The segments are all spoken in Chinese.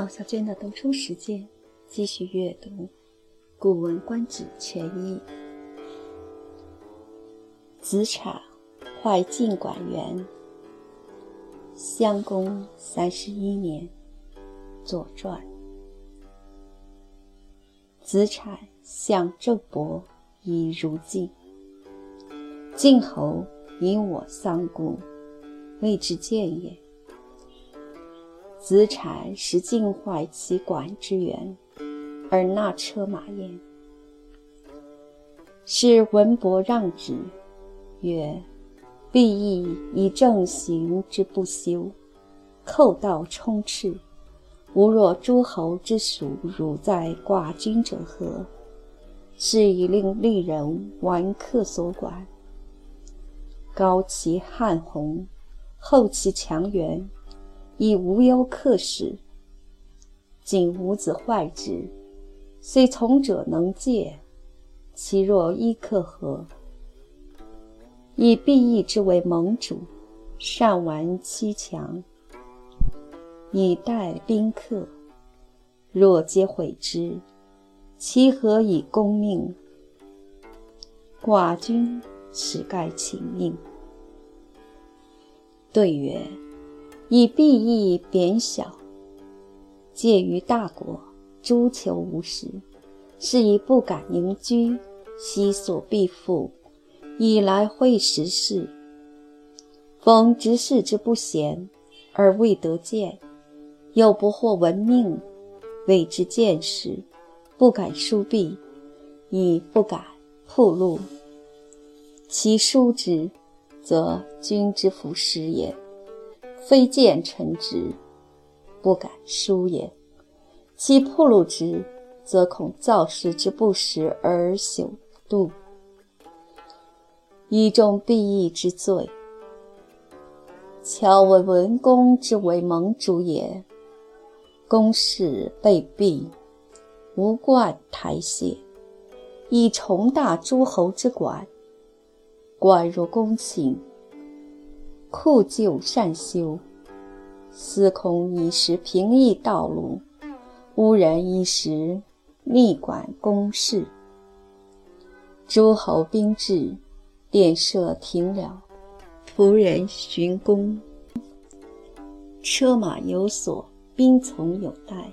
毛小娟的读书时间，继续阅读《古文观止全译》。子产坏晋管元，襄公三十一年，《左传》。子产向郑伯以如晋，晋侯引我丧故，谓之见也。子产使尽坏其管之源，而纳车马焉。是文伯让之，曰：“必义以正行之不修，寇盗充斥，吾若诸侯之属，汝在寡君者何？是以令利人玩客所管。高其汉宏，厚其强援。”以无忧克使，今吾子坏之，虽从者能戒，其若依克何？以必义之为盟主，善玩欺强，以待宾客。若皆毁之，其何以公命？寡君实该请命。对曰。以必义贬小，介于大国，诸求无时，是以不敢盈居，悉所必复，以来会时事。逢执事之不贤，而未得见，又不获闻命，谓之见识，不敢疏避，以不敢铺路。其疏之，则君之服失也。非见臣职，不敢疏也；其铺路之，则恐造事之不实而朽度，以重必义之罪。巧闻文公之为盟主也，公事被毙，无冠台谢，以重大诸侯之管，管若公请。库旧善修，司空一时平易道路，乌人一时逆管公事。诸侯兵至，殿设停了，仆人巡宫，车马有所，兵从有待，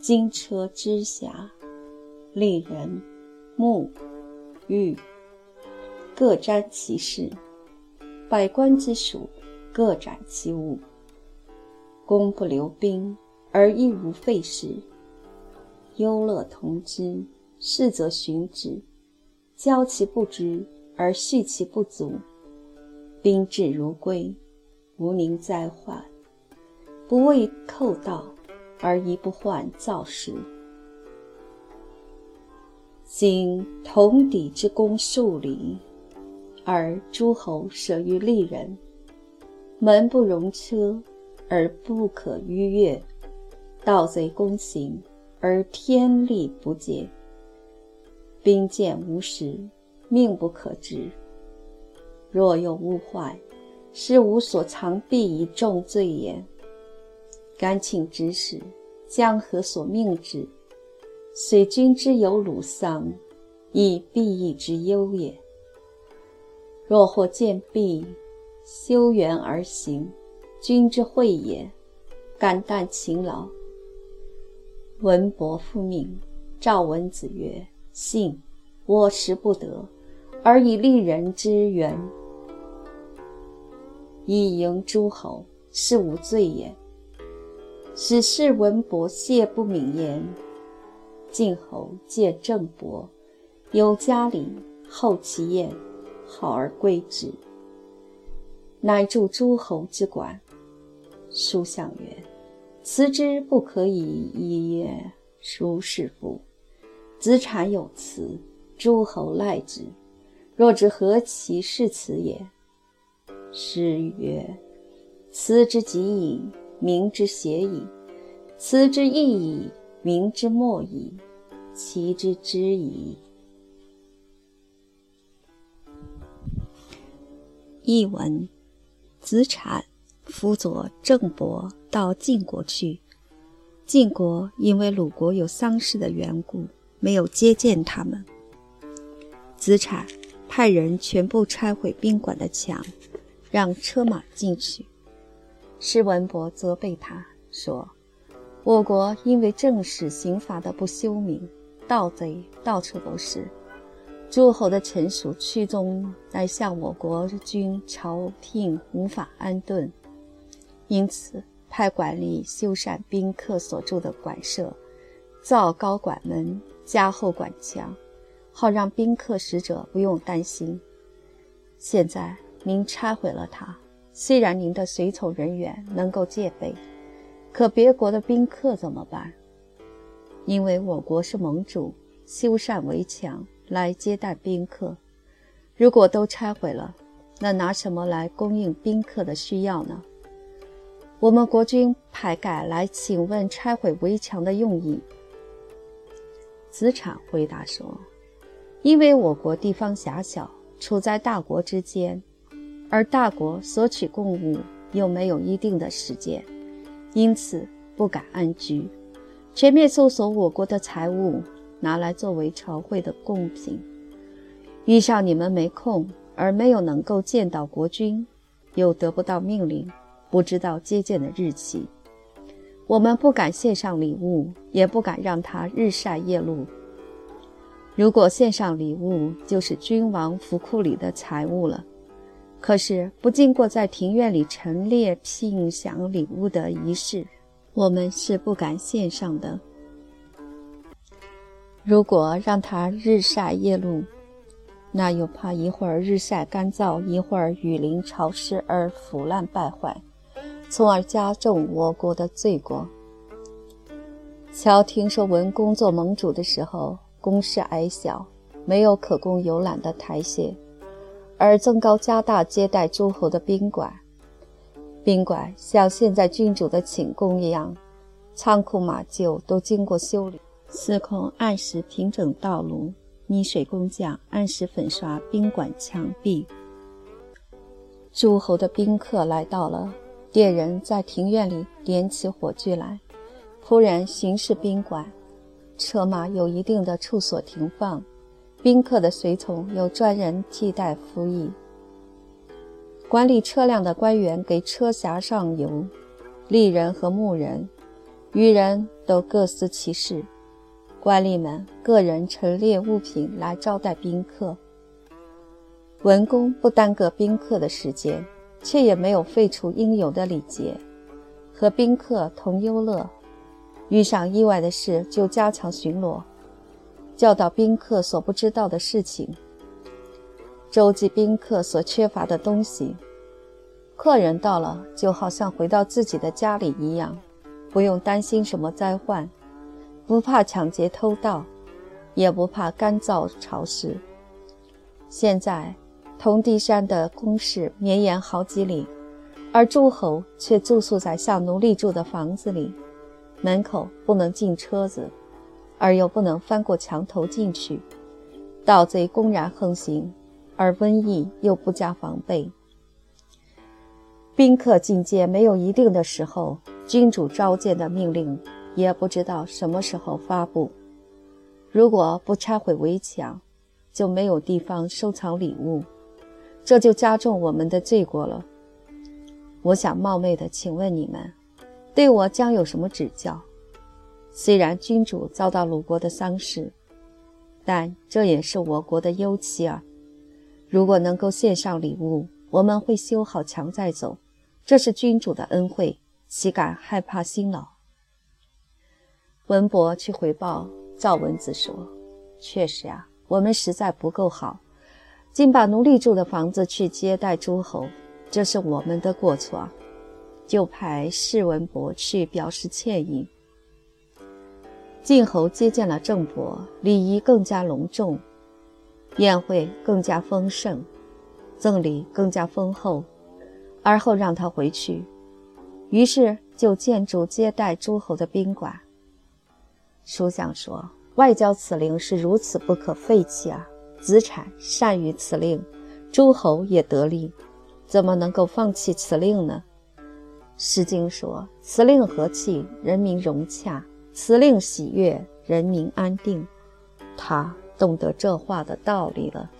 金车之辖，丽人、木、玉各瞻其事。百官之属，各展其物。公不留兵，而亦无废事。忧乐同之，事则循之。教其不知，而恤其不足。兵至如归，无宁灾患。不畏寇盗，而亦不患造时。今同底之功数里。而诸侯舍于利人，门不容车，而不可逾越；盗贼攻行，而天力不竭。兵谏无时，命不可知。若有误坏，是无所藏避以重罪也。敢请指使，将何所命之？虽君之有鲁丧，亦必义之忧也。若或见弊，修缘而行，君之惠也。肝胆勤劳。文伯复命，赵文子曰：“信，我时不得，而以利人之缘，以迎诸侯，是无罪也。”使士文伯谢不敏言。晋侯见郑伯，有嘉礼，后其宴。好而归之，乃助诸侯之管。书相曰：“辞之不可以已也，孰是乎？”子产有辞，诸侯赖之。若知何其事辞也？诗曰：“辞之极矣，民之邪矣；辞之易矣，民之莫矣。其之知矣。”译文：子产辅佐郑伯到晋国去，晋国因为鲁国有丧事的缘故，没有接见他们。子产派人全部拆毁宾馆的墙，让车马进去。施文伯责备他说：“我国因为正史刑罚的不修明，盗贼到处都是。诸侯的臣属屈宗来向我国君朝廷无法安顿，因此。”派管吏修缮宾客所住的馆舍，造高馆门，加厚馆墙，好让宾客使者不用担心。现在您拆毁了它，虽然您的随从人员能够戒备，可别国的宾客怎么办？因为我国是盟主，修缮围墙来接待宾客，如果都拆毁了，那拿什么来供应宾客的需要呢？我们国君派改来请问拆毁围墙的用意。子产回答说：“因为我国地方狭小，处在大国之间，而大国索取贡物又没有一定的时间，因此不敢安居，全面搜索我国的财物，拿来作为朝会的贡品。遇上你们没空，而没有能够见到国君，又得不到命令。”不知道接见的日期，我们不敢献上礼物，也不敢让他日晒夜露。如果献上礼物，就是君王府库里的财物了。可是不经过在庭院里陈列聘享礼物的仪式，我们是不敢献上的。如果让他日晒夜露，那又怕一会儿日晒干燥，一会儿雨淋潮湿而腐烂败坏。从而加重我国的罪过。乔听说文公做盟主的时候，宫室矮小，没有可供游览的台榭，而增高加大接待诸侯的宾馆。宾馆像现在君主的寝宫一样，仓库马厩都经过修理，司空按时平整道路，泥水工匠按时粉刷宾馆墙壁。诸侯的宾客来到了。猎人在庭院里点起火炬来，仆人巡视宾馆，车马有一定的处所停放，宾客的随从有专人替代服役。管理车辆的官员给车匣上油，吏人和牧人、渔人都各司其事，官吏们个人陈列物品来招待宾客。文公不耽搁宾客的时间。却也没有废除应有的礼节，和宾客同忧乐。遇上意外的事，就加强巡逻，教导宾客所不知道的事情，周济宾客所缺乏的东西。客人到了，就好像回到自己的家里一样，不用担心什么灾患，不怕抢劫偷盗，也不怕干燥潮湿。现在。铜地山的宫室绵延好几里，而诸侯却住宿在像奴隶住的房子里，门口不能进车子，而又不能翻过墙头进去。盗贼公然横行，而瘟疫又不加防备。宾客进阶没有一定的时候，君主召见的命令也不知道什么时候发布。如果不拆毁围墙，就没有地方收藏礼物。这就加重我们的罪过了。我想冒昧的请问你们，对我将有什么指教？虽然君主遭到鲁国的丧事，但这也是我国的忧戚啊。如果能够献上礼物，我们会修好墙再走。这是君主的恩惠，岂敢害怕辛劳？文伯去回报赵文子说：“确实啊，我们实在不够好。”竟把奴隶住的房子去接待诸侯，这是我们的过错，就派士文伯去表示歉意。晋侯接见了郑伯，礼仪更加隆重，宴会更加丰盛，赠礼更加丰厚，而后让他回去，于是就建筑接待诸侯的宾馆。书相说，外交此令是如此不可废弃啊！子产善于此令，诸侯也得利，怎么能够放弃此令呢？诗经说：“辞令和气，人民融洽；辞令喜悦，人民安定。”他懂得这话的道理了。